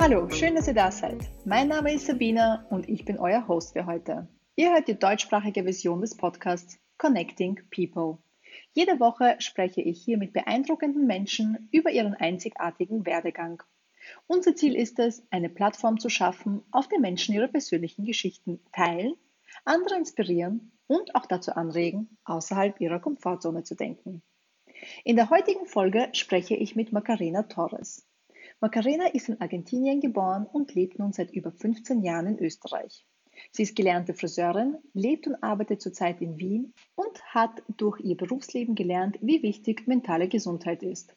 Hallo, schön, dass ihr da seid. Mein Name ist Sabina und ich bin euer Host für heute. Ihr hört die deutschsprachige Version des Podcasts Connecting People. Jede Woche spreche ich hier mit beeindruckenden Menschen über ihren einzigartigen Werdegang. Unser Ziel ist es, eine Plattform zu schaffen, auf der Menschen ihre persönlichen Geschichten teilen, andere inspirieren und auch dazu anregen, außerhalb ihrer Komfortzone zu denken. In der heutigen Folge spreche ich mit Macarena Torres. Macarena ist in Argentinien geboren und lebt nun seit über 15 Jahren in Österreich. Sie ist gelernte Friseurin, lebt und arbeitet zurzeit in Wien und hat durch ihr Berufsleben gelernt, wie wichtig mentale Gesundheit ist.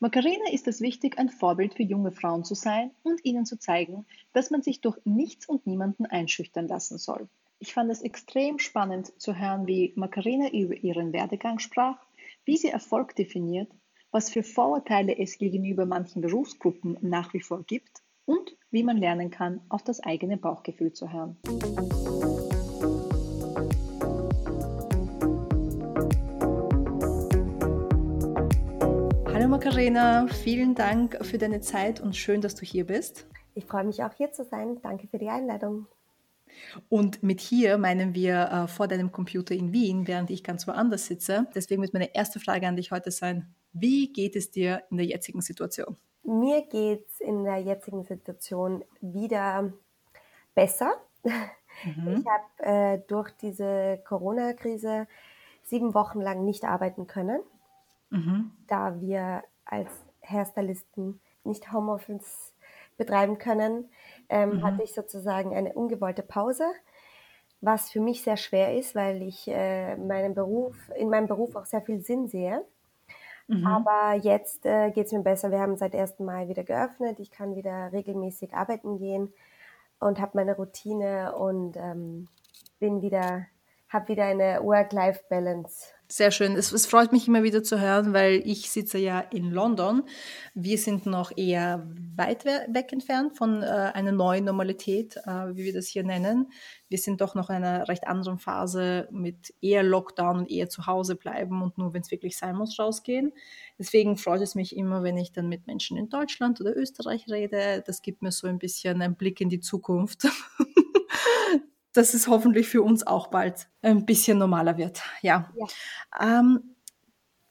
Macarena ist es wichtig, ein Vorbild für junge Frauen zu sein und ihnen zu zeigen, dass man sich durch nichts und niemanden einschüchtern lassen soll. Ich fand es extrem spannend zu hören, wie Macarena über ihren Werdegang sprach, wie sie Erfolg definiert was für Vorurteile es gegenüber manchen Berufsgruppen nach wie vor gibt und wie man lernen kann, auf das eigene Bauchgefühl zu hören. Hallo Macarena, vielen Dank für deine Zeit und schön, dass du hier bist. Ich freue mich auch hier zu sein. Danke für die Einladung. Und mit hier meinen wir äh, vor deinem Computer in Wien, während ich ganz woanders sitze. Deswegen wird meine erste Frage an dich heute sein, wie geht es dir in der jetzigen Situation? Mir geht es in der jetzigen Situation wieder besser. Mhm. Ich habe äh, durch diese Corona-Krise sieben Wochen lang nicht arbeiten können, mhm. da wir als Hairstylisten nicht Homeoffice betreiben können, ähm, mhm. hatte ich sozusagen eine ungewollte Pause, was für mich sehr schwer ist, weil ich äh, meinen Beruf, in meinem Beruf auch sehr viel Sinn sehe. Mhm. Aber jetzt äh, geht es mir besser. Wir haben seit 1. Mai wieder geöffnet. Ich kann wieder regelmäßig arbeiten gehen und habe meine Routine und ähm, bin wieder, habe wieder eine Work-Life-Balance. Sehr schön. Es, es, freut mich immer wieder zu hören, weil ich sitze ja in London. Wir sind noch eher weit weg entfernt von äh, einer neuen Normalität, äh, wie wir das hier nennen. Wir sind doch noch in einer recht anderen Phase mit eher Lockdown und eher zu Hause bleiben und nur, wenn es wirklich sein muss, rausgehen. Deswegen freut es mich immer, wenn ich dann mit Menschen in Deutschland oder Österreich rede. Das gibt mir so ein bisschen einen Blick in die Zukunft. dass es hoffentlich für uns auch bald ein bisschen normaler wird. Ja. ja. Ähm,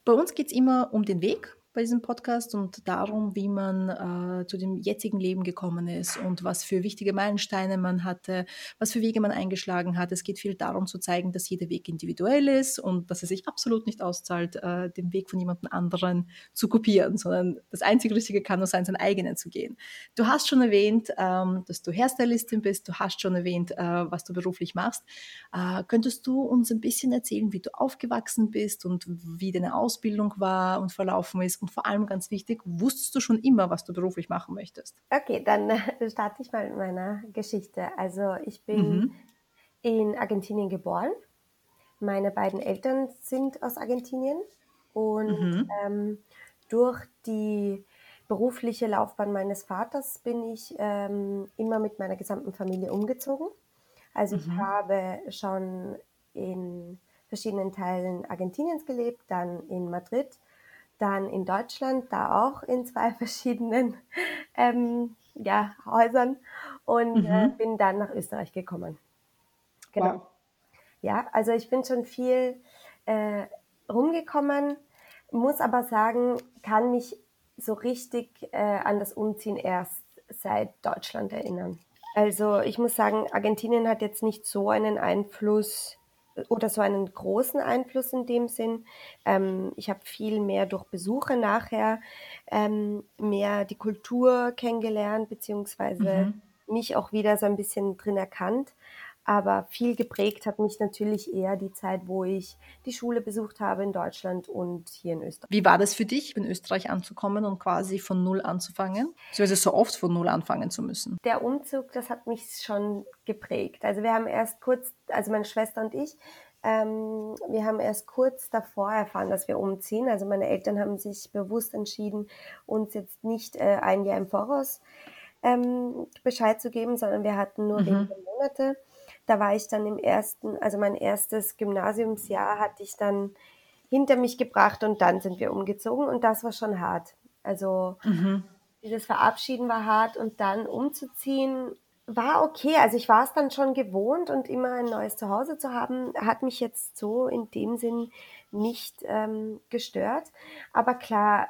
bei uns geht es immer um den Weg bei diesem Podcast und darum, wie man äh, zu dem jetzigen Leben gekommen ist und was für wichtige Meilensteine man hatte, was für Wege man eingeschlagen hat. Es geht viel darum zu zeigen, dass jeder Weg individuell ist und dass es sich absolut nicht auszahlt, äh, den Weg von jemand anderen zu kopieren, sondern das einzige Richtige kann nur sein, seinen eigenen zu gehen. Du hast schon erwähnt, ähm, dass du Hairstylistin bist, du hast schon erwähnt, äh, was du beruflich machst. Äh, könntest du uns ein bisschen erzählen, wie du aufgewachsen bist und wie deine Ausbildung war und verlaufen ist? Und vor allem ganz wichtig, wusstest du schon immer, was du beruflich machen möchtest? Okay, dann starte ich mal mit meiner Geschichte. Also ich bin mhm. in Argentinien geboren. Meine beiden Eltern sind aus Argentinien und mhm. ähm, durch die berufliche Laufbahn meines Vaters bin ich ähm, immer mit meiner gesamten Familie umgezogen. Also mhm. ich habe schon in verschiedenen Teilen Argentiniens gelebt, dann in Madrid dann in Deutschland, da auch in zwei verschiedenen ähm, ja, Häusern und mhm. äh, bin dann nach Österreich gekommen. Genau. Wow. Ja, also ich bin schon viel äh, rumgekommen, muss aber sagen, kann mich so richtig äh, an das Umziehen erst seit Deutschland erinnern. Also ich muss sagen, Argentinien hat jetzt nicht so einen Einfluss oder so einen großen Einfluss in dem Sinn. Ähm, ich habe viel mehr durch Besuche nachher ähm, mehr die Kultur kennengelernt, beziehungsweise mhm. mich auch wieder so ein bisschen drin erkannt. Aber viel geprägt hat mich natürlich eher die Zeit, wo ich die Schule besucht habe in Deutschland und hier in Österreich. Wie war das für dich, in Österreich anzukommen und quasi von Null anzufangen? Also so oft von Null anfangen zu müssen? Der Umzug, das hat mich schon geprägt. Also wir haben erst kurz, also meine Schwester und ich, ähm, wir haben erst kurz davor erfahren, dass wir umziehen. Also meine Eltern haben sich bewusst entschieden, uns jetzt nicht äh, ein Jahr im Voraus ähm, Bescheid zu geben, sondern wir hatten nur mhm. wenige Monate Da war ich dann im ersten, also mein erstes Gymnasiumsjahr hatte ich dann hinter mich gebracht und dann sind wir umgezogen und das war schon hart. Also mhm. dieses Verabschieden war hart und dann umzuziehen war okay. Also ich war es dann schon gewohnt und immer ein neues Zuhause zu haben, hat mich jetzt so in dem Sinn nicht ähm, gestört. Aber klar,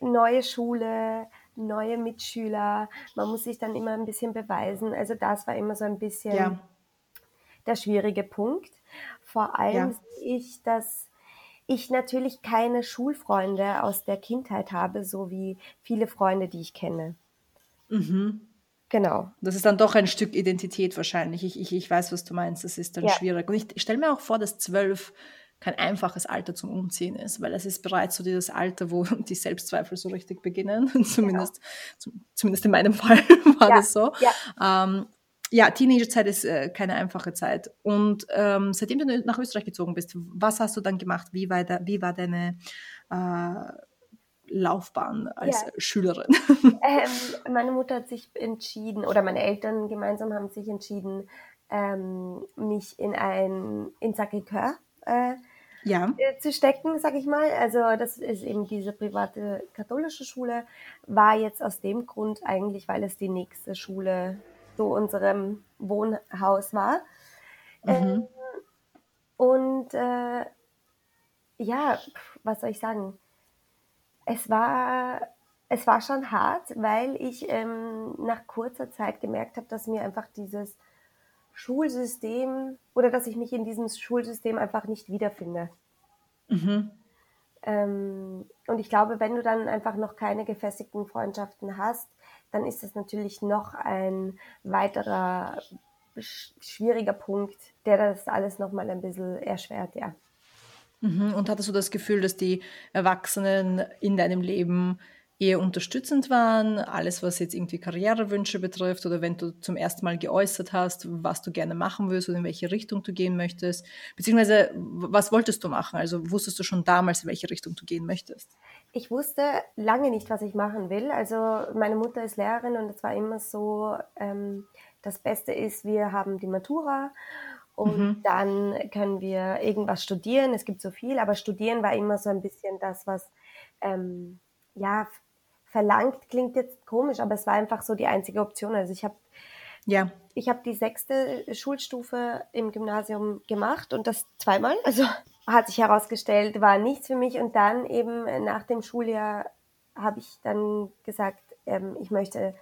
neue Schule, neue Mitschüler, man muss sich dann immer ein bisschen beweisen. Also das war immer so ein bisschen ja. Der schwierige Punkt. Vor allem ja. sehe ich, dass ich natürlich keine Schulfreunde aus der Kindheit habe, so wie viele Freunde, die ich kenne. Mhm. Genau. Das ist dann doch ein Stück Identität wahrscheinlich. Ich, ich, ich weiß, was du meinst. Das ist dann ja. schwierig. Und ich, ich stelle mir auch vor, dass zwölf kein einfaches Alter zum Umziehen ist, weil es ist bereits so dieses Alter, wo die Selbstzweifel so richtig beginnen. zumindest, ja. zumindest in meinem Fall war ja. das so. Ähm, ja, Teenagerzeit ist äh, keine einfache Zeit. Und ähm, seitdem du nach Österreich gezogen bist, was hast du dann gemacht? Wie war, da, wie war deine äh, Laufbahn als ja. Schülerin? Ähm, meine Mutter hat sich entschieden, oder meine Eltern gemeinsam haben sich entschieden, ähm, mich in ein in Sacré-Cœur äh, ja. Äh, zu stecken, sag ich mal. Also das ist eben diese private katholische Schule, war jetzt aus dem Grund eigentlich, weil es die nächste Schule zu unserem Wohnhaus war. Mhm. Ähm, und äh, ja, was soll ich sagen? Es war, es war schon hart, weil ich ähm, nach kurzer Zeit gemerkt habe, dass mir einfach dieses Schulsystem oder dass ich mich in diesem Schulsystem einfach nicht wiederfinde. Mhm. Ähm, und ich glaube, wenn du dann einfach noch keine gefestigten Freundschaften hast, dann ist das natürlich noch ein weiterer schwieriger Punkt, der das alles nochmal ein bisschen erschwert, ja. Mhm. Und hattest du das Gefühl, dass die Erwachsenen in deinem Leben eher unterstützend waren, alles was jetzt irgendwie Karrierewünsche betrifft oder wenn du zum ersten Mal geäußert hast, was du gerne machen willst oder in welche Richtung du gehen möchtest, beziehungsweise was wolltest du machen? Also wusstest du schon damals, in welche Richtung du gehen möchtest? Ich wusste lange nicht, was ich machen will. Also meine Mutter ist Lehrerin und es war immer so, ähm, das Beste ist, wir haben die Matura und mhm. dann können wir irgendwas studieren. Es gibt so viel, aber studieren war immer so ein bisschen das, was ähm, ja verlangt klingt jetzt komisch, aber es war einfach so die einzige Option. Also ich habe ja. Ich habe die sechste Schulstufe im Gymnasium gemacht und das zweimal. Also hat sich herausgestellt, war nichts für mich. Und dann eben nach dem Schuljahr habe ich dann gesagt, ähm, ich möchte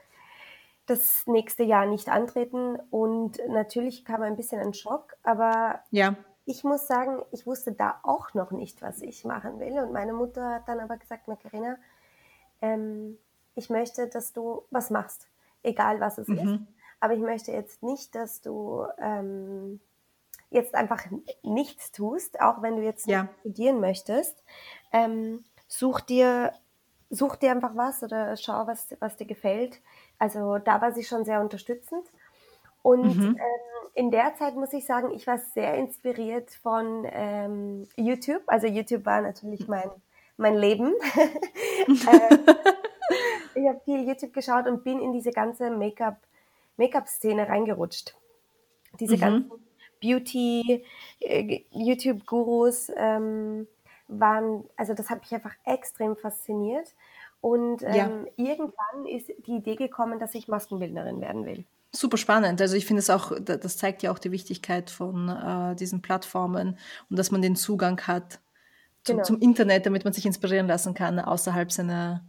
das nächste Jahr nicht antreten. Und natürlich kam ein bisschen ein Schock, aber ja. ich muss sagen, ich wusste da auch noch nicht, was ich machen will. Und meine Mutter hat dann aber gesagt, Macarena, ähm, ich möchte, dass du was machst, egal was es mhm. ist. Aber ich möchte jetzt nicht, dass du ähm, jetzt einfach nichts tust, auch wenn du jetzt ja. studieren möchtest. Ähm, such dir such dir einfach was oder schau, was, was dir gefällt. Also da war sie schon sehr unterstützend. Und mhm. ähm, in der Zeit muss ich sagen, ich war sehr inspiriert von ähm, YouTube. Also YouTube war natürlich mein mein Leben. äh, ich habe viel YouTube geschaut und bin in diese ganze Make-up Make-up-Szene reingerutscht. Diese mhm. ganzen Beauty äh, YouTube-Gurus ähm, waren, also das hat mich einfach extrem fasziniert. Und ähm, ja. irgendwann ist die Idee gekommen, dass ich Maskenbildnerin werden will. Super spannend. Also ich finde es auch, das zeigt ja auch die Wichtigkeit von äh, diesen Plattformen und dass man den Zugang hat zum, genau. zum Internet, damit man sich inspirieren lassen kann, außerhalb seiner,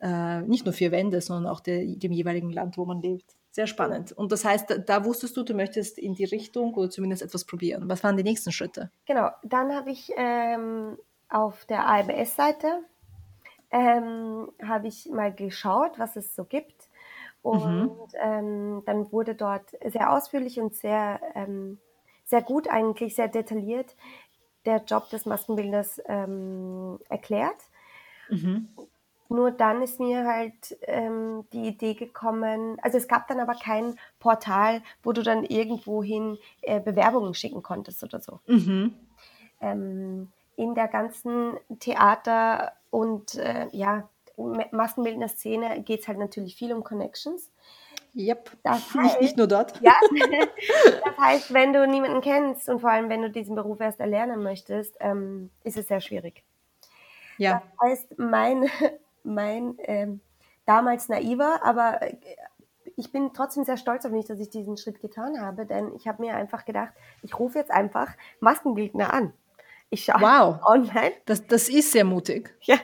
äh, nicht nur vier Wände, sondern auch der, dem jeweiligen Land, wo man lebt. Sehr spannend. Und das heißt, da wusstest du, du möchtest in die Richtung oder zumindest etwas probieren. Was waren die nächsten Schritte? Genau, dann habe ich ähm, auf der ABS-Seite ähm, habe ich mal geschaut, was es so gibt. Und mhm. ähm, dann wurde dort sehr ausführlich und sehr, ähm, sehr gut eigentlich, sehr detailliert der Job des Maskenbildners ähm, erklärt. Mhm. Nur dann ist mir halt ähm, die Idee gekommen, also es gab dann aber kein Portal, wo du dann irgendwohin äh, Bewerbungen schicken konntest oder so. Mhm. Ähm, in der ganzen Theater- und äh, ja, Maskenbildner Szene geht es halt natürlich viel um Connections. Yep. Das heißt, nicht nur dort. Ja, das heißt, wenn du niemanden kennst und vor allem, wenn du diesen Beruf erst erlernen möchtest, ähm, ist es sehr schwierig. Ja. Das heißt, mein, mein ähm, damals naiver, aber äh, ich bin trotzdem sehr stolz auf mich, dass ich diesen Schritt getan habe, denn ich habe mir einfach gedacht, ich rufe jetzt einfach Maskenbildner an. Ich schaue wow. online. Das, das ist sehr mutig. Ja,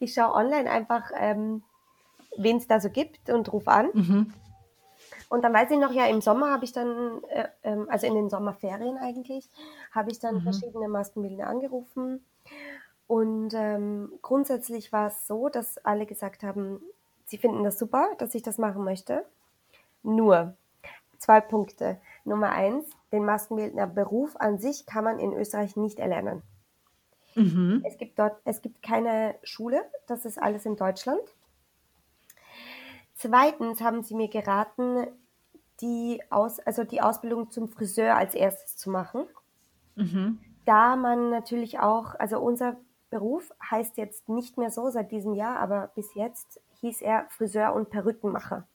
ich schaue online einfach, ähm, wen es da so gibt und rufe an. Mhm. Und dann weiß ich noch, ja, im Sommer habe ich dann, äh, ähm, also in den Sommerferien eigentlich, habe ich dann mhm. verschiedene Maskenbildner angerufen. Und ähm, grundsätzlich war es so, dass alle gesagt haben, sie finden das super, dass ich das machen möchte. Nur zwei Punkte. Nummer eins, den Maskenbildner Beruf an sich kann man in Österreich nicht erlernen. Mhm. Es gibt dort, es gibt keine Schule, das ist alles in Deutschland. Zweitens haben sie mir geraten, die, Aus, also die Ausbildung zum Friseur als erstes zu machen. Mhm. Da man natürlich auch, also unser Beruf heißt jetzt nicht mehr so seit diesem Jahr, aber bis jetzt hieß er Friseur und Perückenmacher.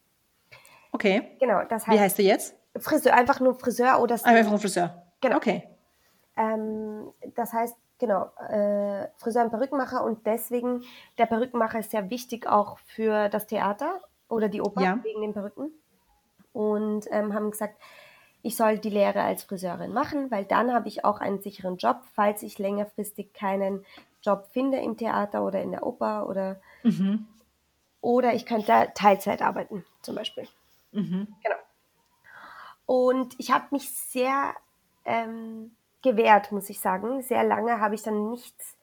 Okay. Genau, das heißt. Wie heißt du jetzt? Friseur, einfach nur Friseur oder. Einfach nur Friseur. Genau. Okay. Ähm, das heißt, genau, äh, Friseur und Perückenmacher und deswegen, der Perückenmacher ist sehr wichtig auch für das Theater oder die Oper ja. wegen den Perücken. Und ähm, haben gesagt, ich soll die Lehre als Friseurin machen, weil dann habe ich auch einen sicheren Job, falls ich längerfristig keinen Job finde im Theater oder in der Oper oder, mhm. oder ich könnte Teilzeit arbeiten zum Beispiel. Mhm. Genau. Und ich habe mich sehr ähm, gewehrt, muss ich sagen. Sehr lange habe ich dann nichts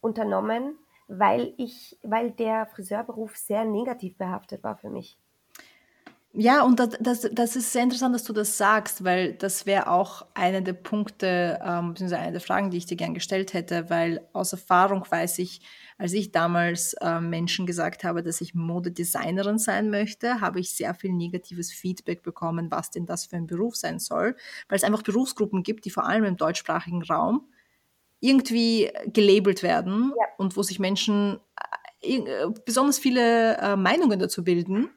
unternommen, weil ich, weil der Friseurberuf sehr negativ behaftet war für mich. Ja, und das, das, das ist sehr interessant, dass du das sagst, weil das wäre auch einer der Punkte, ähm, beziehungsweise eine der Fragen, die ich dir gern gestellt hätte, weil aus Erfahrung weiß ich, als ich damals äh, Menschen gesagt habe, dass ich Modedesignerin sein möchte, habe ich sehr viel negatives Feedback bekommen, was denn das für ein Beruf sein soll, weil es einfach Berufsgruppen gibt, die vor allem im deutschsprachigen Raum irgendwie gelabelt werden ja. und wo sich Menschen äh, äh besonders viele äh, Meinungen dazu bilden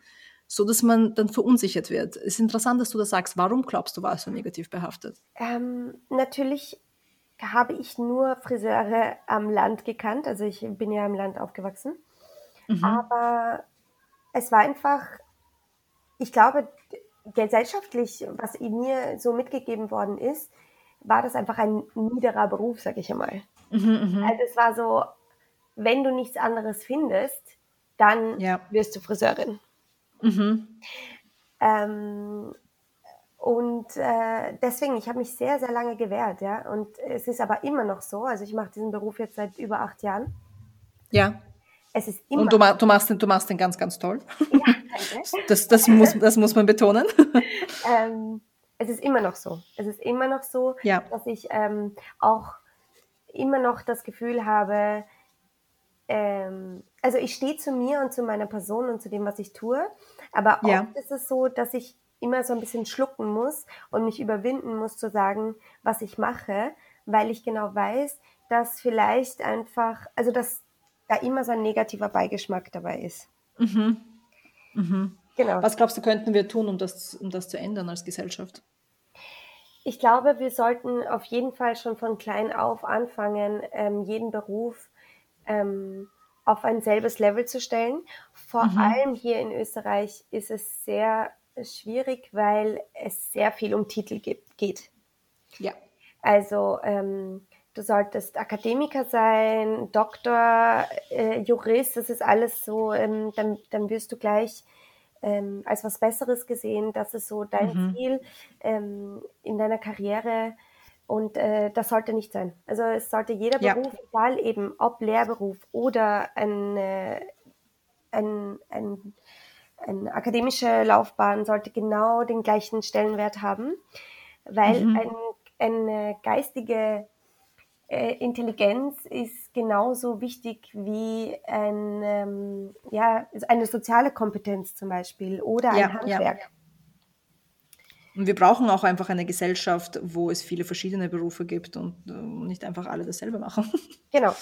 so dass man dann verunsichert wird. Es ist interessant, dass du das sagst. Warum glaubst du, war es so negativ behaftet? Ähm, natürlich habe ich nur Friseure am Land gekannt. Also ich bin ja im Land aufgewachsen. Mhm. Aber es war einfach, ich glaube, gesellschaftlich, was mir so mitgegeben worden ist, war das einfach ein niederer Beruf, sag ich einmal. Mhm, mh. Also es war so, wenn du nichts anderes findest, dann ja. wirst du Friseurin. Mhm. Ähm, und äh, deswegen, ich habe mich sehr, sehr lange gewehrt, ja. Und es ist aber immer noch so. Also ich mache diesen Beruf jetzt seit über acht Jahren. Ja. Es ist immer. Und du, du, machst, den, du machst den ganz, ganz toll. Ja, danke. Das, das, muss, das muss man betonen. Ähm, es ist immer noch so. Es ist immer noch so, ja. dass ich ähm, auch immer noch das Gefühl habe, ähm, also ich stehe zu mir und zu meiner Person und zu dem, was ich tue, aber ja. oft ist es so, dass ich immer so ein bisschen schlucken muss und mich überwinden muss zu sagen, was ich mache, weil ich genau weiß, dass vielleicht einfach, also dass da immer so ein negativer Beigeschmack dabei ist. Mhm. Mhm. Genau. Was glaubst du, könnten wir tun, um das, um das zu ändern als Gesellschaft? Ich glaube, wir sollten auf jeden Fall schon von klein auf anfangen, ähm, jeden Beruf ähm, auf ein selbes Level zu stellen. Vor mhm. allem hier in Österreich ist es sehr schwierig, weil es sehr viel um Titel geht. Ja. Also ähm, du solltest Akademiker sein, Doktor, äh, Jurist, das ist alles so, ähm, dann, dann wirst du gleich ähm, als was Besseres gesehen. Das ist so dein mhm. Ziel ähm, in deiner Karriere und äh, das sollte nicht sein. Also es sollte jeder ja. Beruf, egal eben ob Lehrberuf oder ein, äh, ein, ein, eine akademische Laufbahn, sollte genau den gleichen Stellenwert haben, weil mhm. ein, eine geistige Intelligenz ist genauso wichtig wie ein, ähm, ja, eine soziale Kompetenz zum Beispiel oder ein ja, Handwerk. Ja. Und wir brauchen auch einfach eine Gesellschaft, wo es viele verschiedene Berufe gibt und äh, nicht einfach alle dasselbe machen. Genau,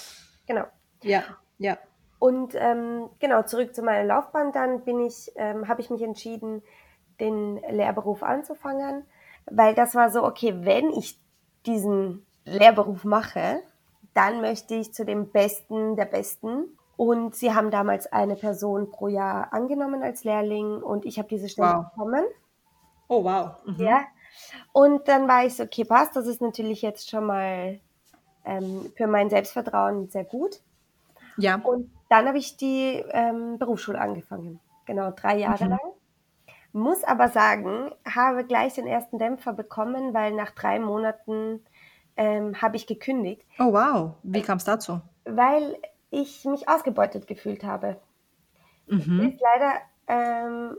genau. Ja, ja. Und ähm, genau, zurück zu meiner Laufbahn, dann bin ich, ähm, habe ich mich entschieden, den Lehrberuf anzufangen, weil das war so, okay, wenn ich diesen Lehrberuf mache, dann möchte ich zu dem Besten der Besten. Und sie haben damals eine Person pro Jahr angenommen als Lehrling und ich habe diese Stelle wow. bekommen. Oh, wow. Mhm. Ja. Und dann war ich so, okay, passt, das ist natürlich jetzt schon mal ähm, für mein Selbstvertrauen sehr gut. Ja. Und dann habe ich die ähm, Berufsschule angefangen. Genau, drei Jahre mhm. lang. Muss aber sagen, habe gleich den ersten Dämpfer bekommen, weil nach drei Monaten ähm, habe ich gekündigt. Oh wow, wie kam es dazu? Weil ich mich ausgebeutet gefühlt habe. Mhm. Leider ähm,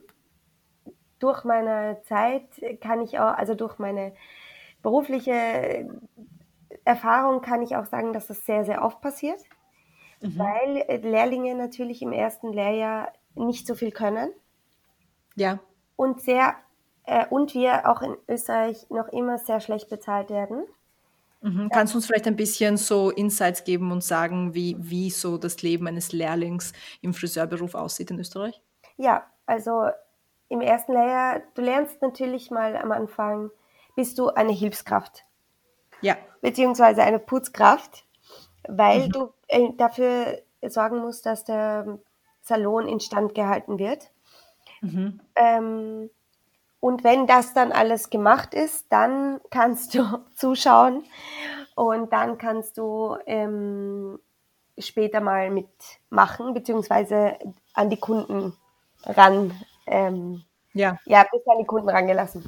durch meine Zeit kann ich auch, also durch meine berufliche Erfahrung kann ich auch sagen, dass das sehr, sehr oft passiert, mhm. weil Lehrlinge natürlich im ersten Lehrjahr nicht so viel können. Ja. Und sehr, äh, und wir auch in Österreich noch immer sehr schlecht bezahlt werden. Mhm. Kannst du uns vielleicht ein bisschen so Insights geben und sagen, wie, wie so das Leben eines Lehrlings im Friseurberuf aussieht in Österreich? Ja, also im ersten Lehrjahr, du lernst natürlich mal am Anfang, bist du eine Hilfskraft. Ja. Beziehungsweise eine Putzkraft, weil mhm. du äh, dafür sorgen musst, dass der Salon instand gehalten wird. Mhm. Ähm, und wenn das dann alles gemacht ist, dann kannst du zuschauen und dann kannst du ähm, später mal mitmachen, beziehungsweise an die Kunden ran. Ähm, ja. Ja, bist an die Kunden rangelassen.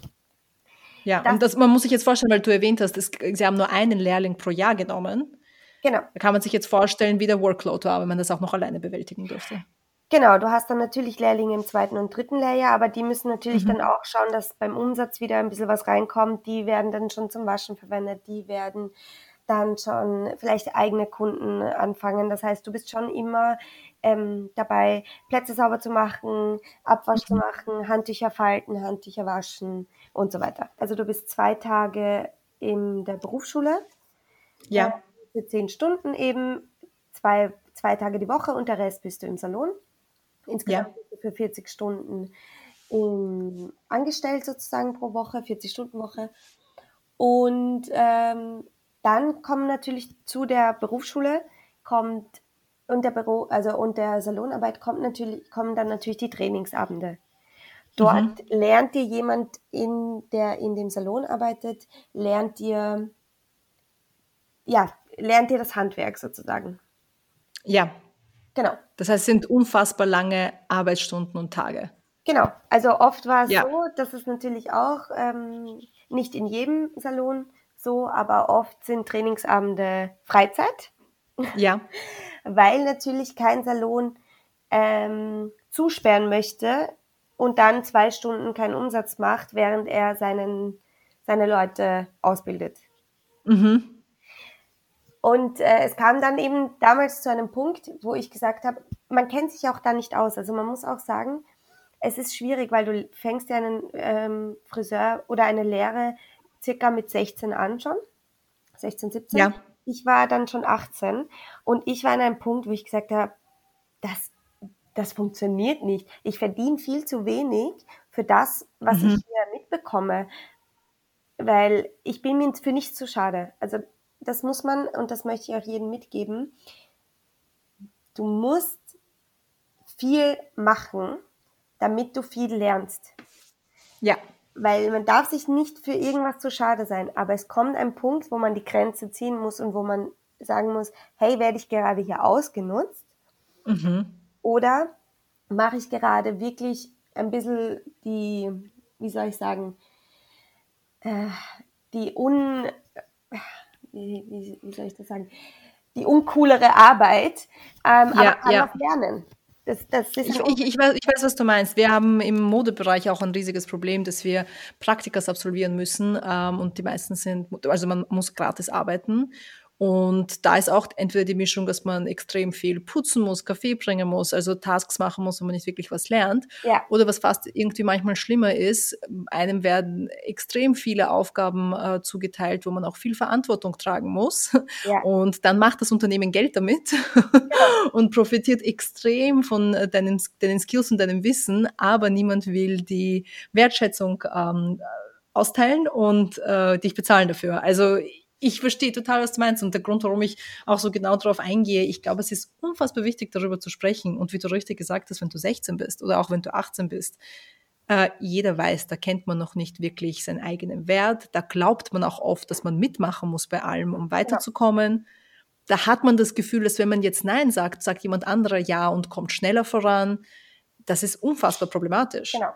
Ja, das, und das, man muss sich jetzt vorstellen, weil du erwähnt hast, das, sie haben nur einen Lehrling pro Jahr genommen. Genau. Da kann man sich jetzt vorstellen, wie der Workload war, wenn man das auch noch alleine bewältigen durfte. Genau, du hast dann natürlich Lehrlinge im zweiten und dritten Lehrjahr, aber die müssen natürlich mhm. dann auch schauen, dass beim Umsatz wieder ein bisschen was reinkommt. Die werden dann schon zum Waschen verwendet, die werden dann schon vielleicht eigene Kunden anfangen. Das heißt, du bist schon immer ähm, dabei, Plätze sauber zu machen, Abwasch mhm. zu machen, Handtücher falten, Handtücher waschen und so weiter. Also du bist zwei Tage in der Berufsschule. Ja. Äh, für zehn Stunden eben, zwei, zwei Tage die Woche und der Rest bist du im Salon. Insgesamt ja. für 40 Stunden in, angestellt sozusagen pro Woche, 40 Stunden Woche. Und ähm, dann kommen natürlich zu der Berufsschule kommt und der Büro, also und der Salonarbeit kommt natürlich, kommen dann natürlich die Trainingsabende. Dort mhm. lernt dir jemand, in, der in dem Salon arbeitet, lernt dir, ja, lernt dir das Handwerk sozusagen. Ja, Genau. Das heißt, es sind unfassbar lange Arbeitsstunden und Tage. Genau. Also oft war es ja. so, dass es natürlich auch ähm, nicht in jedem Salon so, aber oft sind Trainingsabende Freizeit. Ja. Weil natürlich kein Salon ähm, zusperren möchte und dann zwei Stunden keinen Umsatz macht, während er seinen, seine Leute ausbildet. Mhm. Und äh, es kam dann eben damals zu einem Punkt, wo ich gesagt habe, man kennt sich auch da nicht aus. Also man muss auch sagen, es ist schwierig, weil du fängst ja einen ähm, Friseur oder eine Lehre circa mit 16 an schon. 16, 17. Ja. Ich war dann schon 18 und ich war an einem Punkt, wo ich gesagt habe, das, das funktioniert nicht. Ich verdiene viel zu wenig für das, was mhm. ich hier mitbekomme, weil ich bin mir für nichts zu schade. Also das muss man, und das möchte ich auch jedem mitgeben, du musst viel machen, damit du viel lernst. Ja. Weil man darf sich nicht für irgendwas zu schade sein, aber es kommt ein Punkt, wo man die Grenze ziehen muss und wo man sagen muss, hey, werde ich gerade hier ausgenutzt? Mhm. Oder mache ich gerade wirklich ein bisschen die, wie soll ich sagen, äh, die un, wie, wie, wie soll ich das sagen, die uncoolere Arbeit, ähm, ja, aber kann ja. auch lernen. Das, das ich, ich, ich, weiß, ich weiß, was du meinst. Wir haben im Modebereich auch ein riesiges Problem, dass wir Praktikas absolvieren müssen ähm, und die meisten sind, also man muss gratis arbeiten Und da ist auch entweder die Mischung, dass man extrem viel putzen muss, Kaffee bringen muss, also Tasks machen muss, wo man nicht wirklich was lernt. Ja. Oder was fast irgendwie manchmal schlimmer ist, einem werden extrem viele Aufgaben äh, zugeteilt, wo man auch viel Verantwortung tragen muss. Ja. Und dann macht das Unternehmen Geld damit ja. und profitiert extrem von äh, deinen, deinen Skills und deinem Wissen, aber niemand will die Wertschätzung ähm, austeilen und äh, dich bezahlen dafür. Also ich verstehe total, was du meinst. Und der Grund, warum ich auch so genau darauf eingehe, ich glaube, es ist unfassbar wichtig, darüber zu sprechen. Und wie du richtig gesagt hast, wenn du 16 bist oder auch wenn du 18 bist, äh, jeder weiß, da kennt man noch nicht wirklich seinen eigenen Wert. Da glaubt man auch oft, dass man mitmachen muss bei allem, um weiterzukommen. Ja. Da hat man das Gefühl, dass wenn man jetzt Nein sagt, sagt jemand anderer Ja und kommt schneller voran. Das ist unfassbar problematisch. Genau.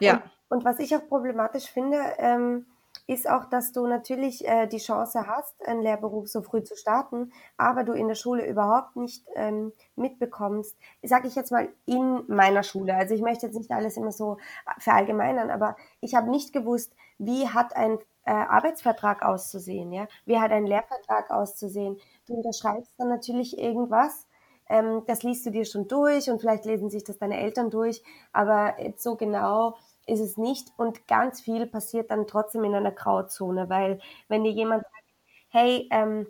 Ja. Und, und was ich auch problematisch finde, ähm, ist auch, dass du natürlich äh, die Chance hast, einen Lehrberuf so früh zu starten, aber du in der Schule überhaupt nicht ähm, mitbekommst, sage ich jetzt mal in meiner Schule. Also ich möchte jetzt nicht alles immer so verallgemeinern, aber ich habe nicht gewusst, wie hat ein äh, Arbeitsvertrag auszusehen, ja? Wie hat ein Lehrvertrag auszusehen? Du unterschreibst dann natürlich irgendwas. Ähm, das liest du dir schon durch und vielleicht lesen sich das deine Eltern durch, aber so genau ist es nicht und ganz viel passiert dann trotzdem in einer Grauzone, weil wenn dir jemand sagt, hey, ähm,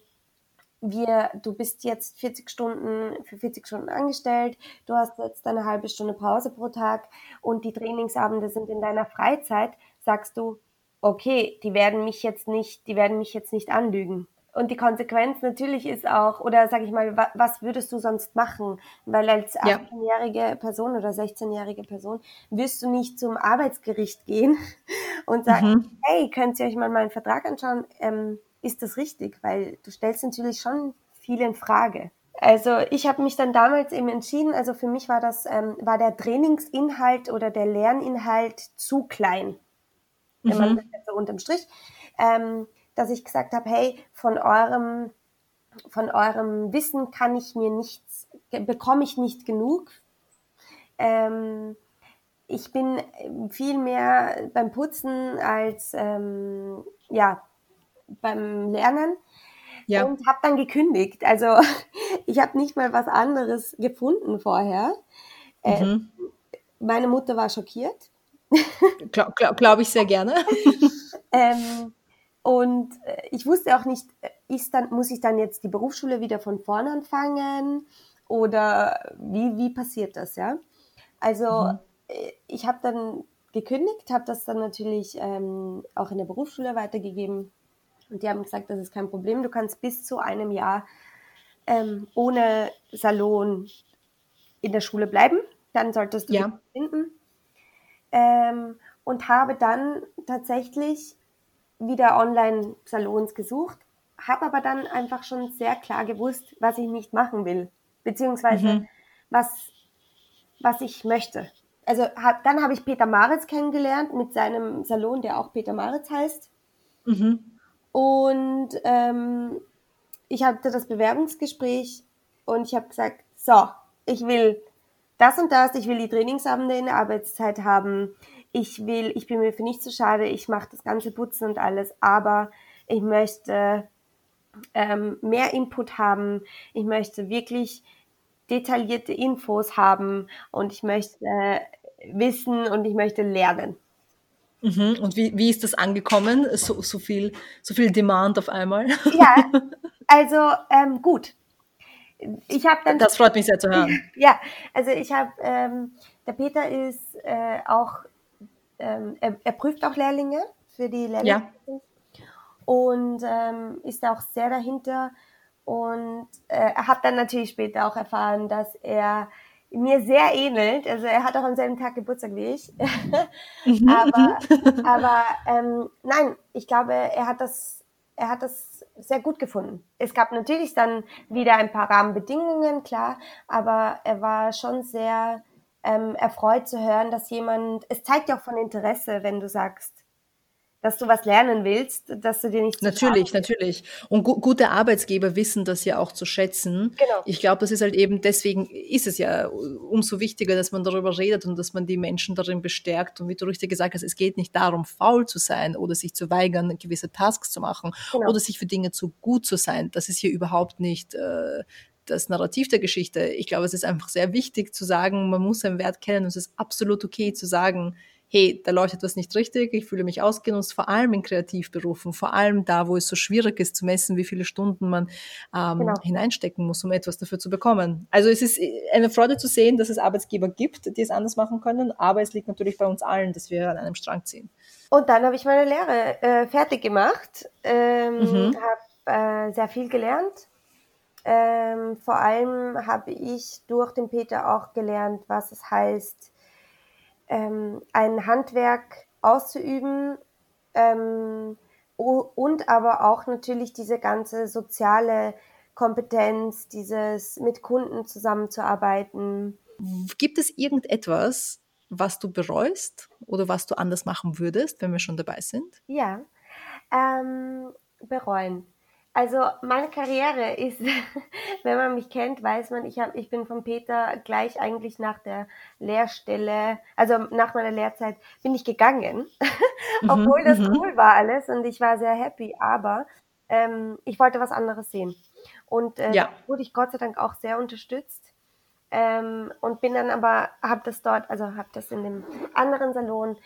wir, du bist jetzt 40 Stunden für 40 Stunden angestellt, du hast jetzt eine halbe Stunde Pause pro Tag und die Trainingsabende sind in deiner Freizeit, sagst du, okay, die werden mich jetzt nicht, die werden mich jetzt nicht anlügen. Und die Konsequenz natürlich ist auch, oder sag ich mal, was würdest du sonst machen? Weil als 18-jährige Person oder 16-jährige Person wirst du nicht zum Arbeitsgericht gehen und sagen, mhm. hey, könnt ihr euch mal meinen Vertrag anschauen? Ähm, ist das richtig? Weil du stellst natürlich schon viel in Frage. Also ich habe mich dann damals eben entschieden, also für mich war das, ähm, war der Trainingsinhalt oder der Lerninhalt zu klein. Wenn mhm. man das jetzt so unterm Strich. Ähm, dass ich gesagt habe, hey, von eurem, von eurem Wissen kann ich mir nichts, bekomme ich nicht genug. Ähm, ich bin viel mehr beim Putzen als ähm, ja, beim Lernen. Ja. Und habe dann gekündigt. Also ich habe nicht mal was anderes gefunden vorher. Äh, mhm. Meine Mutter war schockiert. Glaube glaub, glaub ich sehr gerne. ähm, und äh, ich wusste auch nicht, äh, ist dann, muss ich dann jetzt die Berufsschule wieder von vorne anfangen oder wie, wie passiert das, ja? Also mhm. Äh, ich habe dann gekündigt, habe das dann natürlich ähm, auch in der Berufsschule weitergegeben und die haben gesagt, das ist kein Problem, du kannst bis zu einem Jahr ähm, ohne Salon in der Schule bleiben, dann solltest du ja. finden. Ähm, und habe dann tatsächlich wieder Online-Salons gesucht, habe aber dann einfach schon sehr klar gewusst, was ich nicht machen will, beziehungsweise mhm. was, was ich möchte. Also hab, dann habe ich Peter Maritz kennengelernt mit seinem Salon, der auch Peter Maritz heißt. Mhm. Und ähm, ich hatte das Bewerbungsgespräch und ich habe gesagt, so, ich will das und das, ich will die Trainingsabende in der Arbeitszeit haben, ich will, ich bin mir für nichts zu schade, ich mache das ganze Putzen und alles, aber ich möchte ähm, mehr Input haben, ich möchte wirklich detaillierte Infos haben und ich möchte äh, wissen und ich möchte lernen. Mhm. Und wie, wie ist das angekommen? So, so, viel, so viel Demand auf einmal? Ja, also ähm, gut. Ich habe dann. Das freut mich sehr zu hören. Ja, also ich habe, ähm, der Peter ist äh, auch ähm, er, er, prüft auch Lehrlinge für die Lehrlinge ja. und ähm, ist auch sehr dahinter. Und äh, er hat dann natürlich später auch erfahren, dass er mir sehr ähnelt. Also er hat auch am selben Tag Geburtstag wie ich. Mhm. aber aber ähm, nein, ich glaube, er hat das, er hat das sehr gut gefunden. Es gab natürlich dann wieder ein paar Rahmenbedingungen, klar, aber er war schon sehr ähm, erfreut zu hören, dass jemand, es zeigt ja auch von Interesse, wenn du sagst, dass du was lernen willst, dass du dir nicht natürlich, natürlich. Und gu gute Arbeitsgeber wissen das ja auch zu schätzen. Genau. Ich glaube, das ist halt eben deswegen ist es ja umso wichtiger, dass man darüber redet und dass man die Menschen darin bestärkt. Und wie du richtig gesagt hast, es geht nicht darum, faul zu sein oder sich zu weigern, gewisse Tasks zu machen genau. oder sich für Dinge zu gut zu sein. Das ist hier überhaupt nicht äh, das Narrativ der Geschichte. Ich glaube, es ist einfach sehr wichtig zu sagen, man muss seinen Wert kennen und es ist absolut okay zu sagen, hey, da läuft etwas nicht richtig, ich fühle mich ausgenutzt, vor allem in Kreativberufen, vor allem da, wo es so schwierig ist zu messen, wie viele Stunden man ähm, genau. hineinstecken muss, um etwas dafür zu bekommen. Also es ist eine Freude zu sehen, dass es Arbeitsgeber gibt, die es anders machen können, aber es liegt natürlich bei uns allen, dass wir an einem Strang ziehen. Und dann habe ich meine Lehre äh, fertig gemacht, ähm, mhm. habe äh, sehr viel gelernt. Ähm, vor allem habe ich durch den Peter auch gelernt, was es heißt, ähm, ein Handwerk auszuüben ähm, und aber auch natürlich diese ganze soziale Kompetenz, dieses mit Kunden zusammenzuarbeiten. Gibt es irgendetwas, was du bereust oder was du anders machen würdest, wenn wir schon dabei sind? Ja, ähm, bereuen. Also meine Karriere ist, wenn man mich kennt, weiß man, ich, hab, ich bin von Peter gleich eigentlich nach der Lehrstelle, also nach meiner Lehrzeit, bin ich gegangen, mhm, obwohl das mhm. cool war alles und ich war sehr happy, aber ähm, ich wollte was anderes sehen. Und äh, ja. wurde ich Gott sei Dank auch sehr unterstützt. Ähm, und bin dann aber, habe das dort, also habe das in dem anderen Salon,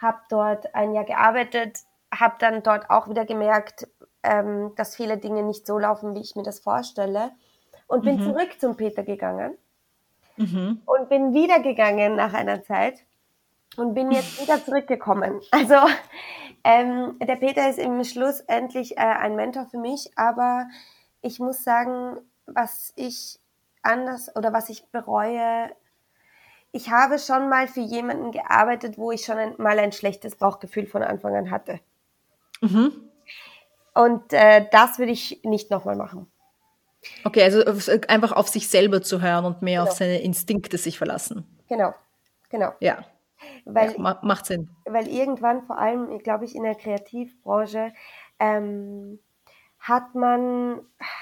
habe dort ein Jahr gearbeitet, habe dann dort auch wieder gemerkt, ähm, dass viele Dinge nicht so laufen, wie ich mir das vorstelle. Und bin mhm. zurück zum Peter gegangen mhm. und bin wieder gegangen nach einer Zeit und bin jetzt wieder zurückgekommen. Also ähm, der Peter ist im Schluss endlich äh, ein Mentor für mich, aber ich muss sagen, was ich anders oder was ich bereue, ich habe schon mal für jemanden gearbeitet, wo ich schon ein, mal ein schlechtes Bauchgefühl von Anfang an hatte. Mhm. Und äh, das würde ich nicht nochmal machen. Okay, also einfach auf sich selber zu hören und mehr genau. auf seine Instinkte sich verlassen. Genau, genau. Ja. Weil, ja, macht Sinn. Weil irgendwann, vor allem, glaube ich, in der Kreativbranche, ähm, hat man,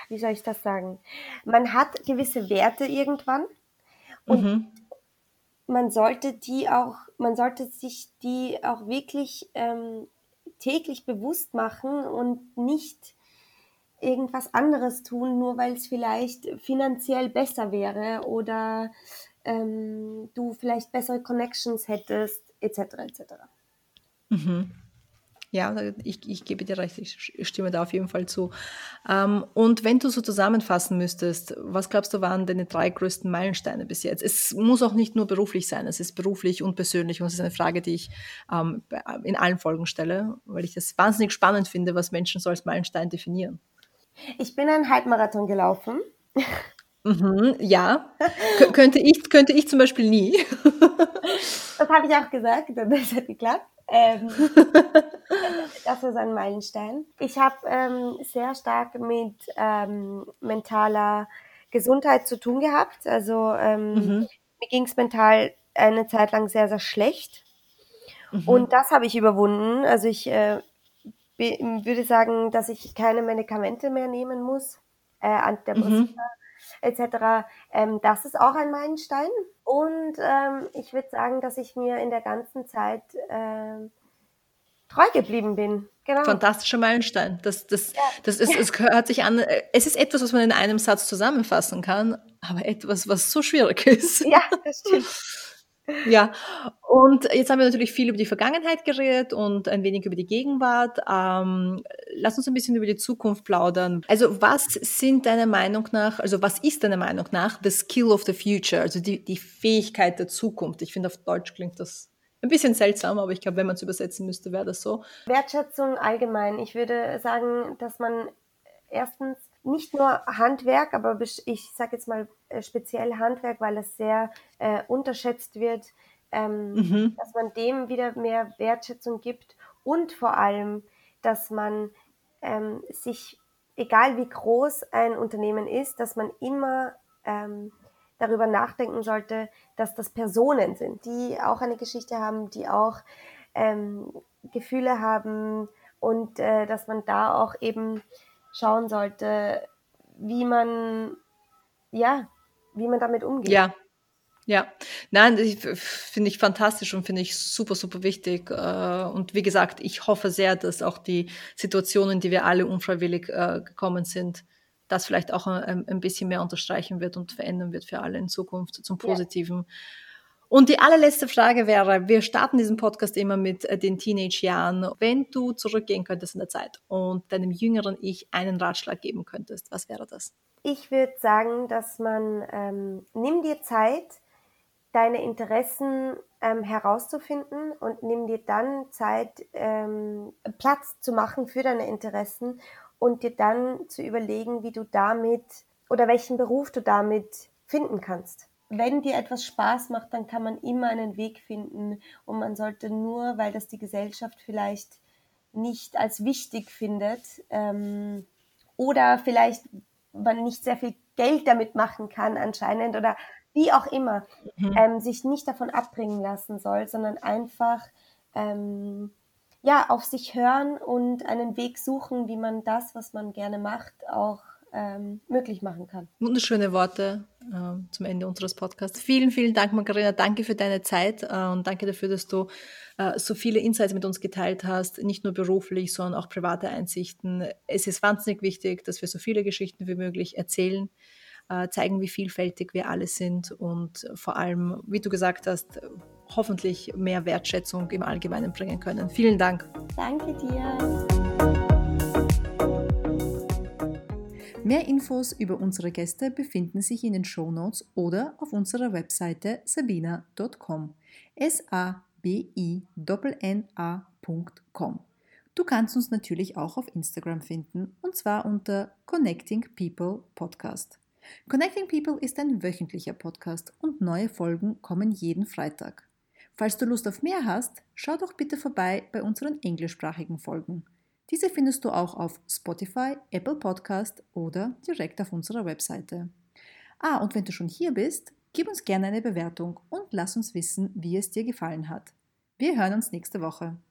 wie soll ich das sagen? Man hat gewisse Werte irgendwann und mhm. man sollte die auch, man sollte sich die auch wirklich ähm, täglich bewusst machen und nicht irgendwas anderes tun, nur weil es vielleicht finanziell besser wäre oder ähm, du vielleicht bessere Connections hättest, etc. etc. Mhm. Ja, ich, ich gebe dir recht, ich stimme da auf jeden Fall zu. Ähm, und wenn du so zusammenfassen müsstest, was glaubst du waren deine drei größten Meilensteine bis jetzt? Es muss auch nicht nur beruflich sein, es ist beruflich und persönlich und es ist eine Frage, die ich ähm, in allen Folgen stelle, weil ich das wahnsinnig spannend finde, was Menschen so als Meilenstein definieren. Ich bin einen Halbmarathon gelaufen. Mhm, ja, könnte, ich, könnte ich zum Beispiel nie. das habe ich auch gesagt, das hat geklappt. Ähm, das ist ein Meilenstein. Ich habe ähm, sehr stark mit ähm, mentaler Gesundheit zu tun gehabt. Also ähm, mhm. mir ging es mental eine Zeit lang sehr, sehr schlecht. Mhm. Und das habe ich überwunden. Also ich äh, würde sagen, dass ich keine Medikamente mehr nehmen muss, äh, Antidepressiva mhm. Etc. Ähm, das ist auch ein Meilenstein. Und ähm, ich würde sagen, dass ich mir in der ganzen Zeit äh, treu geblieben bin. Genau. Fantastischer Meilenstein. Das, das, ja. das ist, es hört sich an, es ist etwas, was man in einem Satz zusammenfassen kann, aber etwas, was so schwierig ist. Ja, das stimmt. Ja, und jetzt haben wir natürlich viel über die Vergangenheit geredet und ein wenig über die Gegenwart. Ähm, lass uns ein bisschen über die Zukunft plaudern. Also was sind deiner Meinung nach, also was ist deiner Meinung nach the skill of the future, also die, die Fähigkeit der Zukunft? Ich finde, auf Deutsch klingt das ein bisschen seltsam, aber ich glaube, wenn man es übersetzen müsste, wäre das so. Wertschätzung allgemein. Ich würde sagen, dass man erstens nicht nur Handwerk, aber ich sage jetzt mal speziell Handwerk, weil es sehr äh, unterschätzt wird, ähm, mhm. dass man dem wieder mehr Wertschätzung gibt und vor allem, dass man ähm, sich, egal wie groß ein Unternehmen ist, dass man immer ähm, darüber nachdenken sollte, dass das Personen sind, die auch eine Geschichte haben, die auch ähm, Gefühle haben und äh, dass man da auch eben schauen sollte, wie man, ja, wie man damit umgeht. Ja, ja, nein, finde ich fantastisch und finde ich super, super wichtig. Äh, und wie gesagt, ich hoffe sehr, dass auch die Situationen, die wir alle unfreiwillig äh, gekommen sind, das vielleicht auch ein, ein bisschen mehr unterstreichen wird und verändern wird für alle in Zukunft zum Positiven. Ja. Und die allerletzte Frage wäre, wir starten diesen Podcast immer mit äh, den Teenage-Jahren. Wenn du zurückgehen könntest in der Zeit und deinem jüngeren Ich einen Ratschlag geben könntest, was wäre das? Ich würde sagen, dass man, ähm, nimm dir Zeit, deine Interessen ähm, herauszufinden und nimm dir dann Zeit, ähm, Platz zu machen für deine Interessen und dir dann zu überlegen, wie du damit oder welchen Beruf du damit finden kannst. Wenn dir etwas Spaß macht, dann kann man immer einen Weg finden und man sollte nur, weil das die Gesellschaft vielleicht nicht als wichtig findet ähm, oder vielleicht man nicht sehr viel Geld damit machen kann anscheinend oder wie auch immer, mhm. ähm, sich nicht davon abbringen lassen soll, sondern einfach ähm, ja auf sich hören und einen Weg suchen, wie man das, was man gerne macht, auch ähm, möglich machen kann. Wunderschöne Worte äh, zum Ende unseres Podcasts. Vielen, vielen Dank, Margarina. Danke für deine Zeit äh, und danke dafür, dass du äh, so viele Insights mit uns geteilt hast, nicht nur beruflich, sondern auch private Einsichten. Es ist wahnsinnig wichtig, dass wir so viele Geschichten wie möglich erzählen äh, zeigen, wie vielfältig wir alle sind und vor allem, wie du gesagt hast, hoffentlich mehr Wertschätzung im Allgemeinen bringen können. Vielen Dank. Danke dir. Mehr Infos über unsere Gäste befinden sich in den Show Notes oder auf unserer Webseite sabina.com. S-A-B-I-N-N-A.com. Du kannst uns natürlich auch auf Instagram finden und zwar unter Connecting People Podcast. Connecting People ist ein wöchentlicher Podcast und neue Folgen kommen jeden Freitag. Falls du Lust auf mehr hast, schau doch bitte vorbei bei unseren englischsprachigen Folgen. Diese findest du auch auf Spotify, Apple Podcast oder direkt auf unserer Webseite. Ah, und wenn du schon hier bist, gib uns gerne eine Bewertung und lass uns wissen, wie es dir gefallen hat. Wir hören uns nächste Woche.